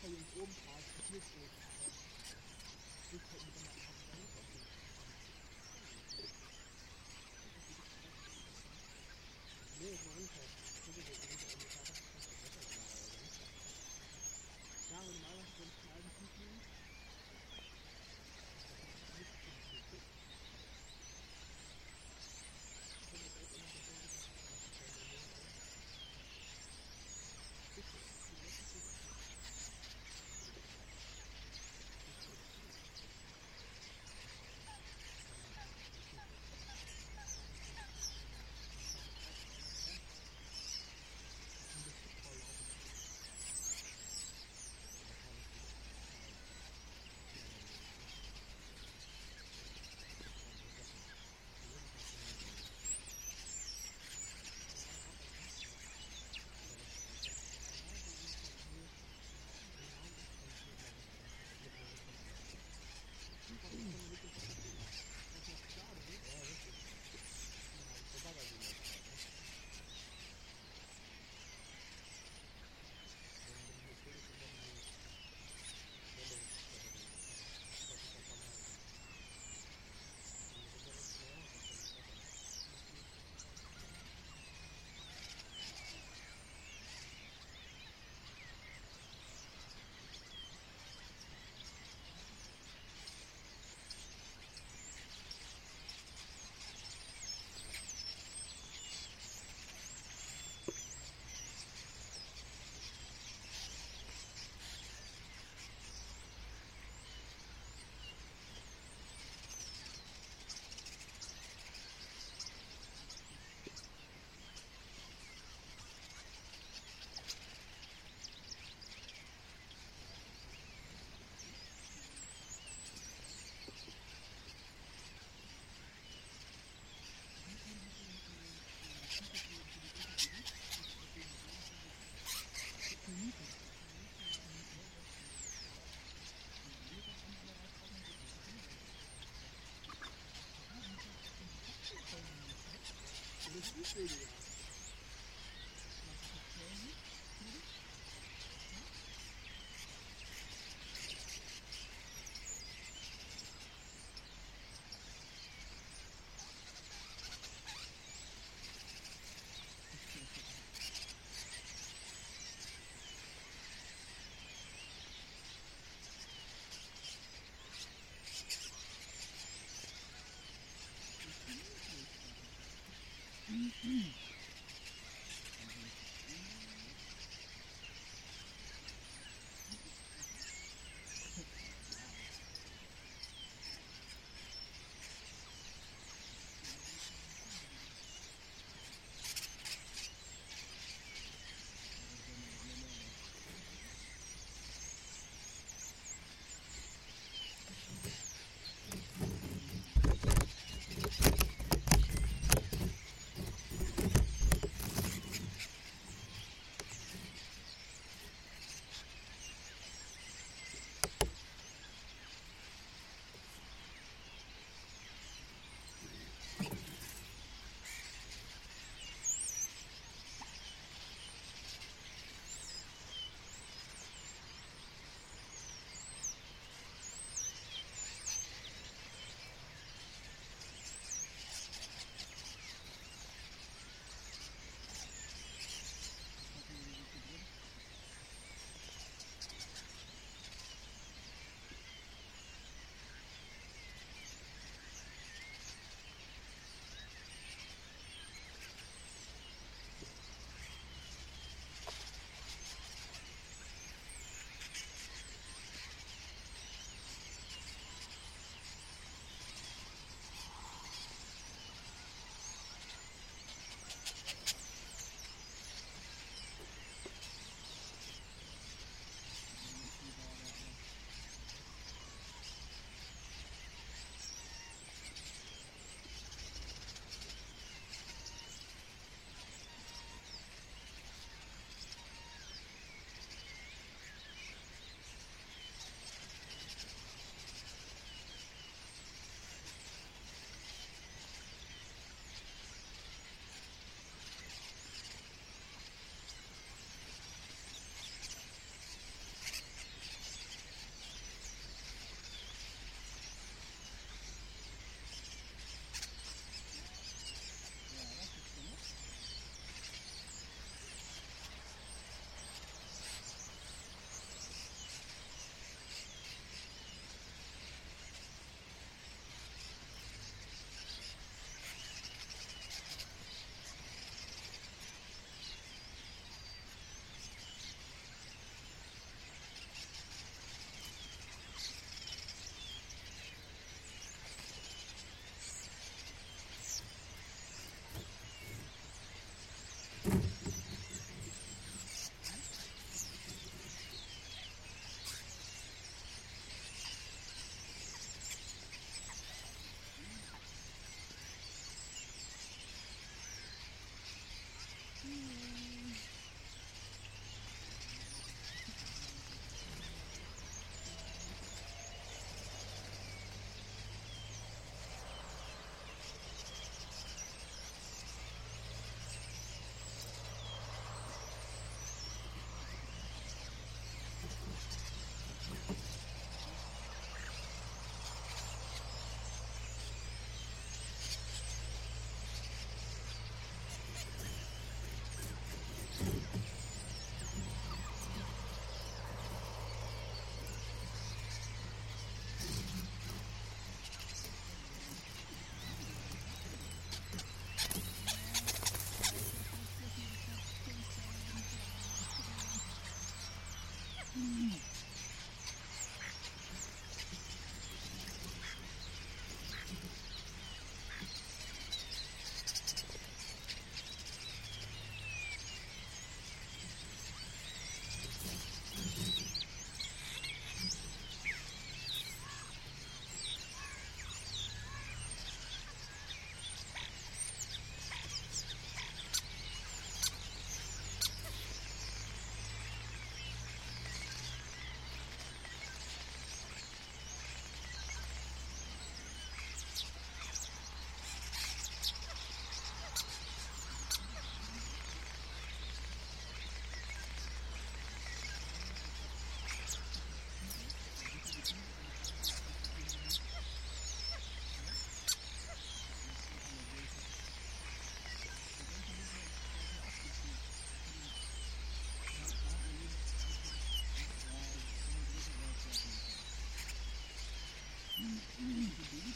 可以给我们查一些这个，就可以的嘛。appreciate it.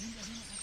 Yes.